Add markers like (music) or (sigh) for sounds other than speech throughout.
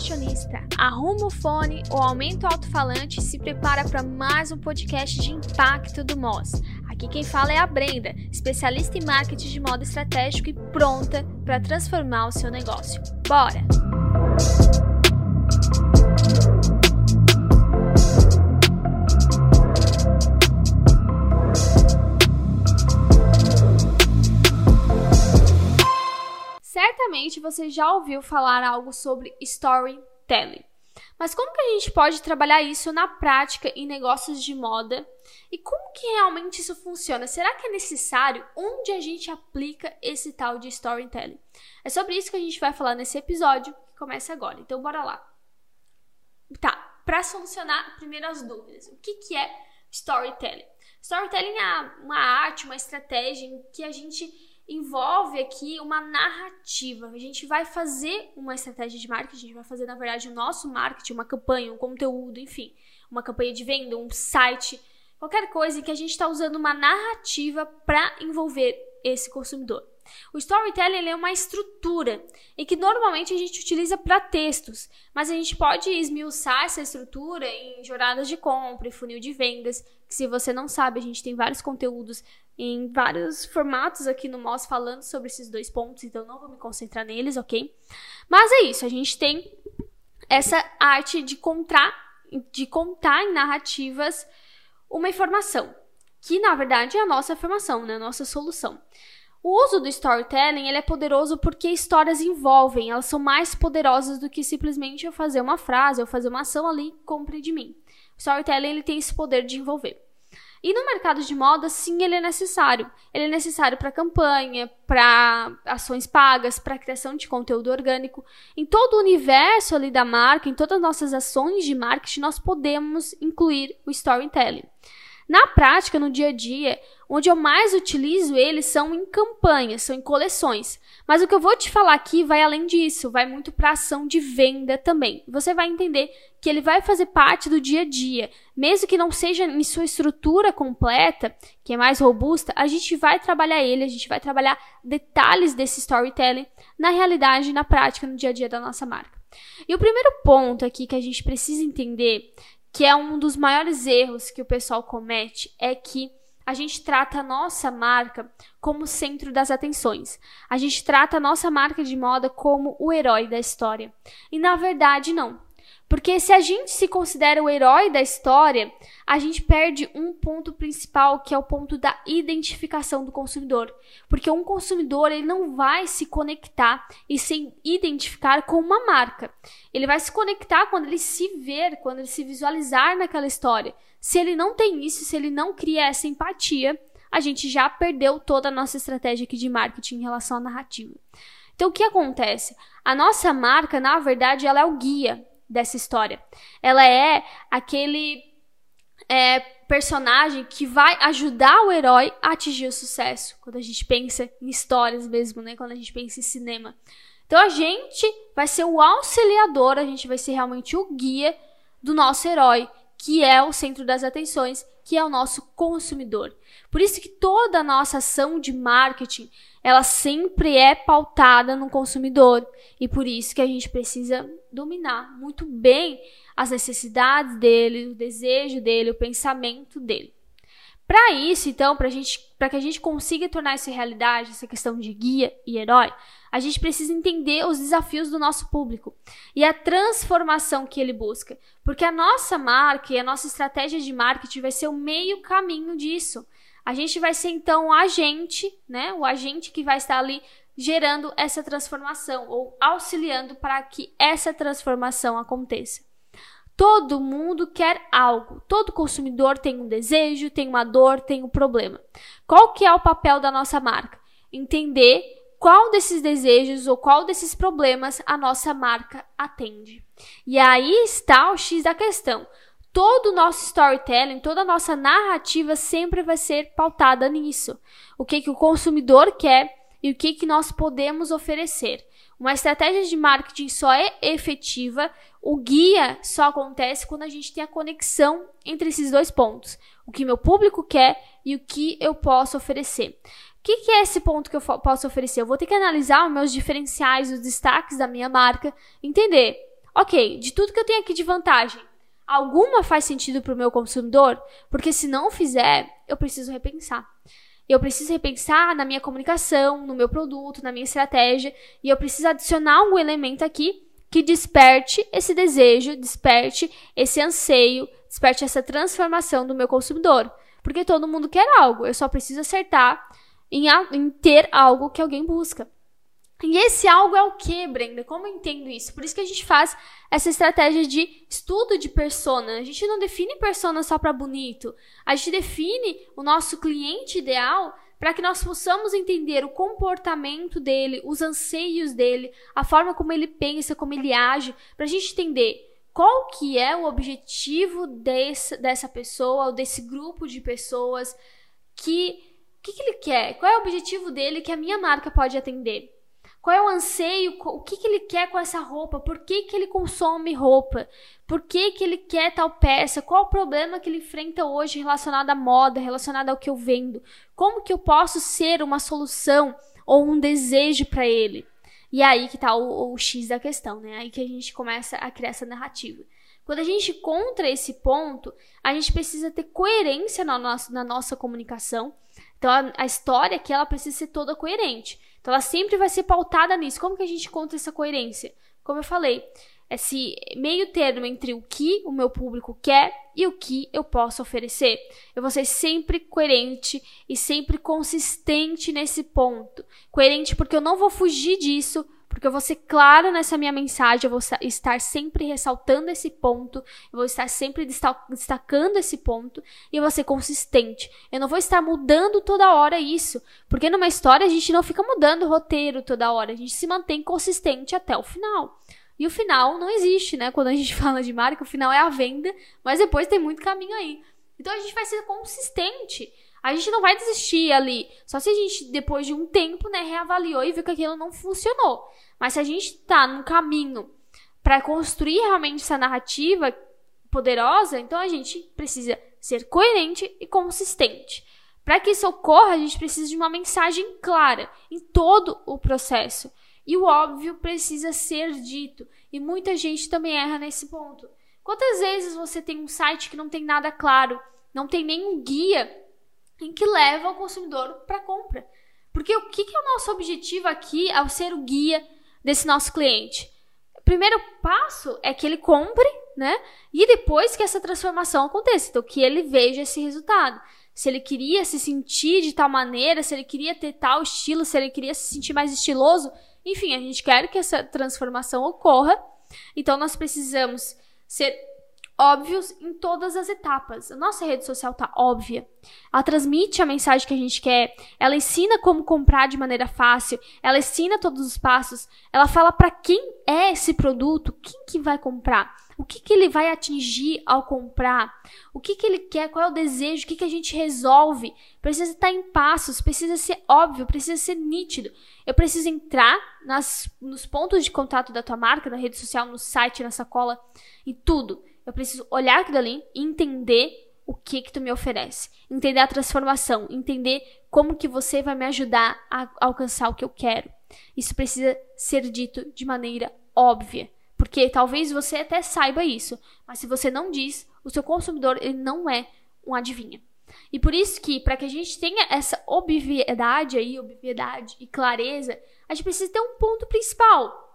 fashionista, arruma o fone ou aumenta o alto-falante e se prepara para mais um podcast de impacto do Moz. Aqui quem fala é a Brenda, especialista em marketing de moda estratégico e pronta para transformar o seu negócio. Bora! Certamente você já ouviu falar algo sobre storytelling. Mas como que a gente pode trabalhar isso na prática em negócios de moda? E como que realmente isso funciona? Será que é necessário? Onde a gente aplica esse tal de storytelling? É sobre isso que a gente vai falar nesse episódio que começa agora. Então bora lá. Tá, para solucionar primeiro as dúvidas. O que, que é storytelling? Storytelling é uma arte, uma estratégia em que a gente envolve aqui uma narrativa. A gente vai fazer uma estratégia de marketing, a gente vai fazer, na verdade, o nosso marketing, uma campanha, um conteúdo, enfim, uma campanha de venda, um site, qualquer coisa em que a gente está usando uma narrativa para envolver esse consumidor. O storytelling é uma estrutura e que normalmente a gente utiliza para textos, mas a gente pode esmiuçar essa estrutura em jornadas de compra e funil de vendas, que se você não sabe, a gente tem vários conteúdos em vários formatos aqui no MOS falando sobre esses dois pontos, então não vou me concentrar neles, ok? Mas é isso, a gente tem essa arte de contar, de contar em narrativas uma informação, que na verdade é a nossa informação, né? a nossa solução. O uso do storytelling ele é poderoso porque histórias envolvem, elas são mais poderosas do que simplesmente eu fazer uma frase, ou fazer uma ação ali, compre de mim. O storytelling ele tem esse poder de envolver. E no mercado de moda, sim, ele é necessário. Ele é necessário para campanha, para ações pagas, para criação de conteúdo orgânico. Em todo o universo ali da marca, em todas as nossas ações de marketing, nós podemos incluir o storytelling. Na prática, no dia a dia, onde eu mais utilizo ele são em campanhas, são em coleções. Mas o que eu vou te falar aqui vai além disso, vai muito para ação de venda também. Você vai entender que ele vai fazer parte do dia a dia, mesmo que não seja em sua estrutura completa, que é mais robusta, a gente vai trabalhar ele, a gente vai trabalhar detalhes desse storytelling na realidade, na prática, no dia a dia da nossa marca. E o primeiro ponto aqui que a gente precisa entender, que é um dos maiores erros que o pessoal comete, é que a gente trata a nossa marca como centro das atenções. A gente trata a nossa marca de moda como o herói da história. E na verdade, não. Porque se a gente se considera o herói da história, a gente perde um ponto principal, que é o ponto da identificação do consumidor. Porque um consumidor, ele não vai se conectar e se identificar com uma marca. Ele vai se conectar quando ele se ver, quando ele se visualizar naquela história. Se ele não tem isso, se ele não cria essa empatia, a gente já perdeu toda a nossa estratégia aqui de marketing em relação à narrativa. Então, o que acontece? A nossa marca, na verdade, ela é o guia dessa história. Ela é aquele é, personagem que vai ajudar o herói a atingir o sucesso. Quando a gente pensa em histórias mesmo, né? Quando a gente pensa em cinema. Então, a gente vai ser o auxiliador, a gente vai ser realmente o guia do nosso herói que é o centro das atenções, que é o nosso consumidor. Por isso que toda a nossa ação de marketing, ela sempre é pautada no consumidor, e por isso que a gente precisa dominar muito bem as necessidades dele, o desejo dele, o pensamento dele. Para isso, então, para que a gente consiga tornar isso realidade, essa questão de guia e herói, a gente precisa entender os desafios do nosso público e a transformação que ele busca. Porque a nossa marca e a nossa estratégia de marketing vai ser o meio caminho disso. A gente vai ser então o agente, né? O agente que vai estar ali gerando essa transformação ou auxiliando para que essa transformação aconteça. Todo mundo quer algo. Todo consumidor tem um desejo, tem uma dor, tem um problema. Qual que é o papel da nossa marca? Entender qual desses desejos ou qual desses problemas a nossa marca atende. E aí está o X da questão. Todo o nosso storytelling, toda a nossa narrativa sempre vai ser pautada nisso. O que, que o consumidor quer e o que, que nós podemos oferecer. Uma estratégia de marketing só é efetiva, o guia só acontece quando a gente tem a conexão entre esses dois pontos. O que meu público quer e o que eu posso oferecer. O que, que, é esse ponto que eu posso oferecer? Eu vou ter que analisar os meus diferenciais, os destaques da minha marca, entender ok, de tudo que eu tenho aqui de vantagem, alguma faz sentido para o meu consumidor? Porque se não fizer, eu preciso repensar. Eu preciso repensar na minha comunicação, no meu produto, na minha estratégia, e eu preciso adicionar um elemento aqui que desperte esse desejo, desperte esse anseio, desperte essa transformação do meu consumidor. Porque todo mundo quer algo, eu só preciso acertar em, em ter algo que alguém busca. E esse algo é o que, Brenda? Como eu entendo isso? Por isso que a gente faz essa estratégia de estudo de persona. A gente não define persona só para bonito. A gente define o nosso cliente ideal para que nós possamos entender o comportamento dele, os anseios dele, a forma como ele pensa, como ele age, para a gente entender qual que é o objetivo desse, dessa pessoa ou desse grupo de pessoas que o que, que ele quer, qual é o objetivo dele que a minha marca pode atender. Qual é o anseio? O que, que ele quer com essa roupa? Por que, que ele consome roupa? Por que, que ele quer tal peça? Qual o problema que ele enfrenta hoje relacionado à moda, relacionado ao que eu vendo? Como que eu posso ser uma solução ou um desejo para ele? E é aí que tá o, o X da questão, né? Aí que a gente começa a criar essa narrativa. Quando a gente encontra esse ponto, a gente precisa ter coerência na na nossa comunicação. Então, a, a história aqui, ela precisa ser toda coerente. Então ela sempre vai ser pautada nisso. Como que a gente encontra essa coerência? Como eu falei, esse meio termo entre o que o meu público quer e o que eu posso oferecer. Eu vou ser sempre coerente e sempre consistente nesse ponto. Coerente porque eu não vou fugir disso, porque eu vou ser claro nessa minha mensagem, eu vou estar sempre ressaltando esse ponto, eu vou estar sempre destacando esse ponto e eu vou ser consistente. Eu não vou estar mudando toda hora isso, porque numa história a gente não fica mudando o roteiro toda hora, a gente se mantém consistente até o final. E o final não existe, né? Quando a gente (laughs) fala de marca, o final é a venda, mas depois tem muito caminho aí. Então a gente vai ser consistente. A gente não vai desistir ali. Só se a gente, depois de um tempo, né, reavaliou e viu que aquilo não funcionou. Mas se a gente tá num caminho para construir realmente essa narrativa poderosa, então a gente precisa ser coerente e consistente. Para que isso ocorra, a gente precisa de uma mensagem clara em todo o processo. E o óbvio precisa ser dito. E muita gente também erra nesse ponto. Quantas vezes você tem um site que não tem nada claro, não tem nenhum guia em que leva o consumidor para compra. Porque o que, que é o nosso objetivo aqui ao ser o guia desse nosso cliente? O primeiro passo é que ele compre, né? E depois que essa transformação aconteça, então que ele veja esse resultado. Se ele queria se sentir de tal maneira, se ele queria ter tal estilo, se ele queria se sentir mais estiloso, enfim, a gente quer que essa transformação ocorra. Então nós precisamos ser óbvios em todas as etapas. A nossa rede social tá óbvia. Ela transmite a mensagem que a gente quer, ela ensina como comprar de maneira fácil, ela ensina todos os passos, ela fala para quem é esse produto, quem que vai comprar, o que que ele vai atingir ao comprar, o que que ele quer, qual é o desejo, o que que a gente resolve. Precisa estar em passos, precisa ser óbvio, precisa ser nítido. Eu preciso entrar nas, nos pontos de contato da tua marca, na rede social, no site, na sacola, em tudo eu preciso olhar aquilo ali e entender o que que tu me oferece, entender a transformação, entender como que você vai me ajudar a alcançar o que eu quero. Isso precisa ser dito de maneira óbvia, porque talvez você até saiba isso, mas se você não diz, o seu consumidor ele não é um adivinha. E por isso que para que a gente tenha essa obviedade aí, obviedade e clareza, a gente precisa ter um ponto principal.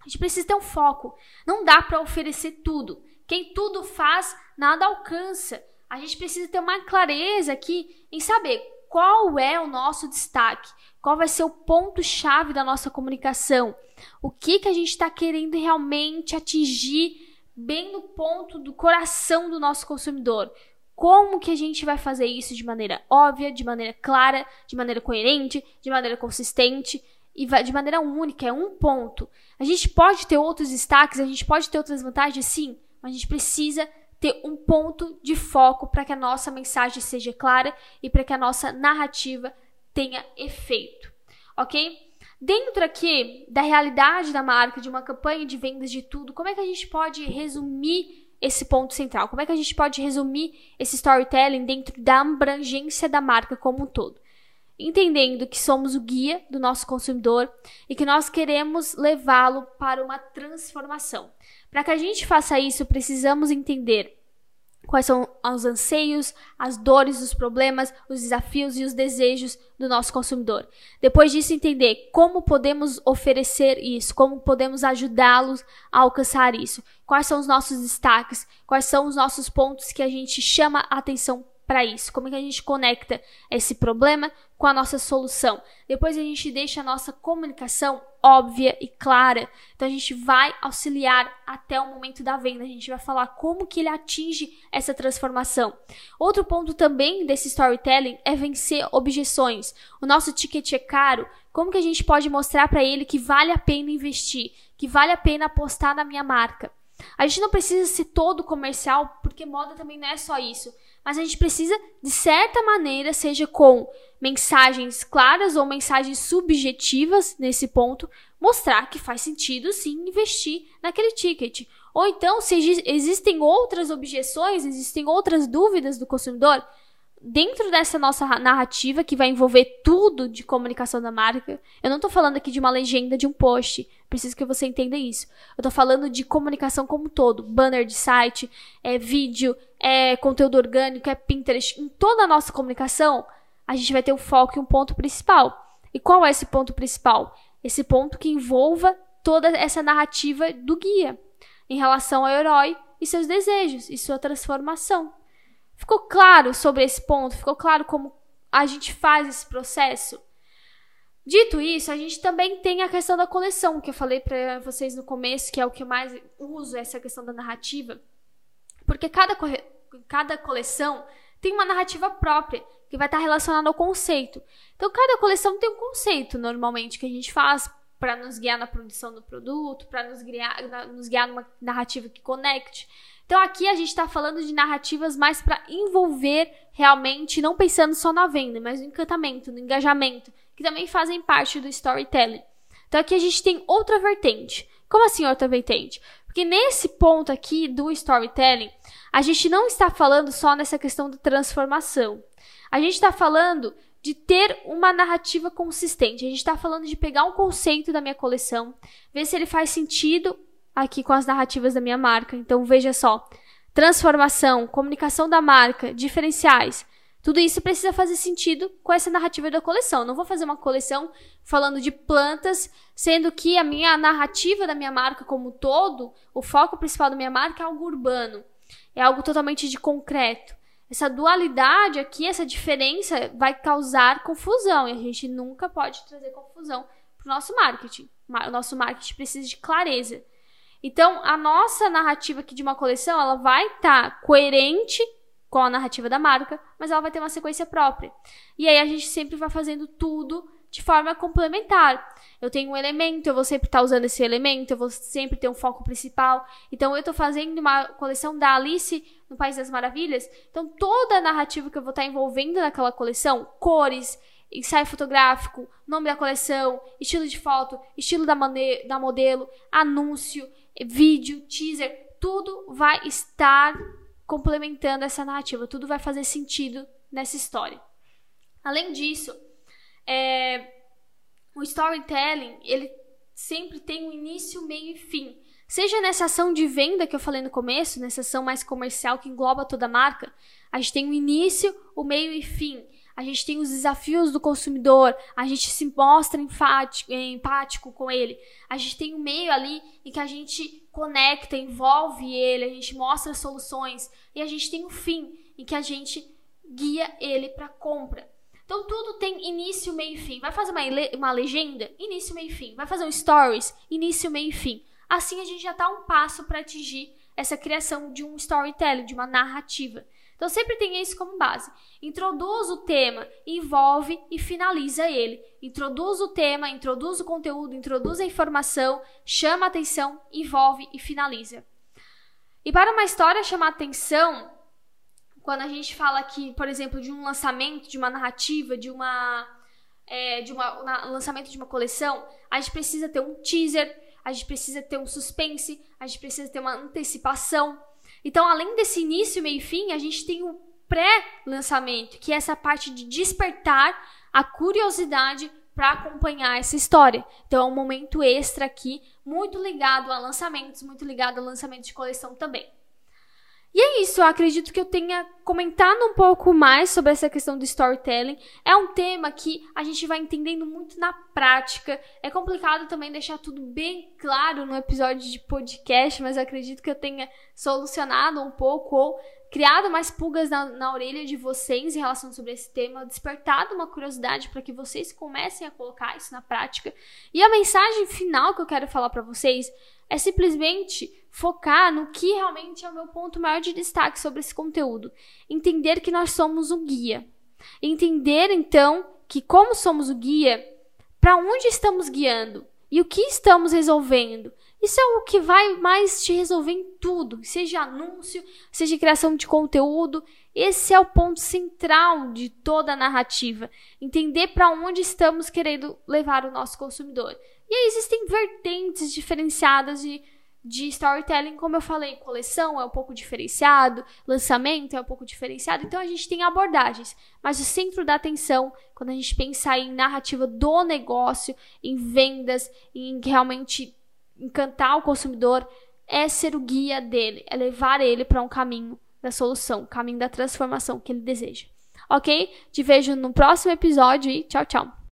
A gente precisa ter um foco. Não dá para oferecer tudo. Quem tudo faz, nada alcança. A gente precisa ter uma clareza aqui em saber qual é o nosso destaque, qual vai ser o ponto-chave da nossa comunicação, o que, que a gente está querendo realmente atingir bem no ponto do coração do nosso consumidor. Como que a gente vai fazer isso de maneira óbvia, de maneira clara, de maneira coerente, de maneira consistente e de maneira única, é um ponto. A gente pode ter outros destaques, a gente pode ter outras vantagens, sim, mas a gente precisa ter um ponto de foco para que a nossa mensagem seja clara e para que a nossa narrativa tenha efeito, ok? Dentro aqui da realidade da marca, de uma campanha de vendas de tudo, como é que a gente pode resumir esse ponto central? Como é que a gente pode resumir esse storytelling dentro da abrangência da marca como um todo? entendendo que somos o guia do nosso consumidor e que nós queremos levá-lo para uma transformação. Para que a gente faça isso, precisamos entender quais são os anseios, as dores, os problemas, os desafios e os desejos do nosso consumidor. Depois disso, entender como podemos oferecer isso, como podemos ajudá-los a alcançar isso, quais são os nossos destaques, quais são os nossos pontos que a gente chama atenção para isso? Como é que a gente conecta esse problema com a nossa solução? Depois a gente deixa a nossa comunicação óbvia e clara. Então a gente vai auxiliar até o momento da venda. A gente vai falar como que ele atinge essa transformação. Outro ponto também desse storytelling é vencer objeções. O nosso ticket é caro. Como que a gente pode mostrar para ele que vale a pena investir, que vale a pena apostar na minha marca? A gente não precisa ser todo comercial, porque moda também não é só isso mas a gente precisa, de certa maneira, seja com mensagens claras ou mensagens subjetivas nesse ponto, mostrar que faz sentido sim investir naquele ticket. Ou então, se existem outras objeções, existem outras dúvidas do consumidor, dentro dessa nossa narrativa, que vai envolver tudo de comunicação da marca, eu não estou falando aqui de uma legenda de um post, preciso que você entenda isso. Eu estou falando de comunicação como um todo, banner de site, é vídeo, é conteúdo orgânico, é Pinterest. Em toda a nossa comunicação, a gente vai ter um foco e um ponto principal. E qual é esse ponto principal? Esse ponto que envolva toda essa narrativa do guia em relação ao herói e seus desejos e sua transformação. Ficou claro sobre esse ponto? Ficou claro como a gente faz esse processo? Dito isso, a gente também tem a questão da coleção, que eu falei para vocês no começo, que é o que eu mais uso, essa questão da narrativa. Porque cada, cada coleção tem uma narrativa própria, que vai estar relacionada ao conceito. Então, cada coleção tem um conceito, normalmente, que a gente faz para nos guiar na produção do produto, para nos guiar, nos guiar numa narrativa que conecte. Então aqui a gente está falando de narrativas mais para envolver realmente, não pensando só na venda, mas no encantamento, no engajamento, que também fazem parte do storytelling. Então aqui a gente tem outra vertente. Como assim outra vertente? Porque nesse ponto aqui do storytelling, a gente não está falando só nessa questão da transformação. A gente está falando de ter uma narrativa consistente. A gente está falando de pegar um conceito da minha coleção, ver se ele faz sentido aqui com as narrativas da minha marca. Então veja só: transformação, comunicação da marca, diferenciais. Tudo isso precisa fazer sentido com essa narrativa da coleção. Não vou fazer uma coleção falando de plantas, sendo que a minha narrativa da minha marca como um todo, o foco principal da minha marca é algo urbano. É algo totalmente de concreto. Essa dualidade aqui, essa diferença vai causar confusão e a gente nunca pode trazer confusão para o nosso marketing. O nosso marketing precisa de clareza. Então, a nossa narrativa aqui de uma coleção, ela vai estar tá coerente com a narrativa da marca, mas ela vai ter uma sequência própria. E aí a gente sempre vai fazendo tudo de forma complementar. Eu tenho um elemento, eu vou sempre estar tá usando esse elemento, eu vou sempre ter um foco principal. Então, eu estou fazendo uma coleção da Alice no País das Maravilhas. Então, toda a narrativa que eu vou estar tá envolvendo naquela coleção, cores, ensaio fotográfico, nome da coleção, estilo de foto, estilo da, da modelo, anúncio, vídeo, teaser, tudo vai estar complementando essa narrativa, tudo vai fazer sentido nessa história. Além disso, é, o storytelling ele sempre tem um início, meio e fim. Seja nessa ação de venda que eu falei no começo, nessa ação mais comercial que engloba toda a marca, a gente tem o um início, o meio e fim a gente tem os desafios do consumidor, a gente se mostra enfático, empático com ele, a gente tem um meio ali em que a gente conecta, envolve ele, a gente mostra soluções e a gente tem um fim em que a gente guia ele para compra. Então tudo tem início, meio e fim. Vai fazer uma, uma legenda? Início, meio e fim. Vai fazer um stories? Início, meio e fim. Assim a gente já está um passo para atingir essa criação de um storytelling, de uma narrativa. Então sempre tenha isso como base. Introduz o tema, envolve e finaliza ele. Introduz o tema, introduz o conteúdo, introduz a informação, chama a atenção, envolve e finaliza. E para uma história chamar atenção, quando a gente fala aqui, por exemplo, de um lançamento, de uma narrativa, de uma é, de uma, um lançamento de uma coleção, a gente precisa ter um teaser, a gente precisa ter um suspense, a gente precisa ter uma antecipação. Então, além desse início, meio e fim, a gente tem o pré-lançamento, que é essa parte de despertar a curiosidade para acompanhar essa história. Então é um momento extra aqui, muito ligado a lançamentos, muito ligado a lançamentos de coleção também. E é isso, eu acredito que eu tenha comentado um pouco mais sobre essa questão do storytelling. É um tema que a gente vai entendendo muito na prática. É complicado também deixar tudo bem claro no episódio de podcast, mas eu acredito que eu tenha solucionado um pouco ou criado mais pulgas na, na orelha de vocês em relação sobre esse tema, despertado uma curiosidade para que vocês comecem a colocar isso na prática. E a mensagem final que eu quero falar para vocês é simplesmente focar no que realmente é o meu ponto maior de destaque sobre esse conteúdo. Entender que nós somos o guia. Entender, então, que como somos o guia, para onde estamos guiando e o que estamos resolvendo. Isso é o que vai mais te resolver em tudo, seja anúncio, seja criação de conteúdo. Esse é o ponto central de toda a narrativa. Entender para onde estamos querendo levar o nosso consumidor. E aí existem vertentes diferenciadas de de storytelling, como eu falei, coleção é um pouco diferenciado, lançamento é um pouco diferenciado, então a gente tem abordagens, mas o centro da atenção, quando a gente pensa em narrativa do negócio, em vendas, em realmente encantar o consumidor, é ser o guia dele, é levar ele para um caminho da solução, caminho da transformação que ele deseja. Ok? Te vejo no próximo episódio e tchau, tchau.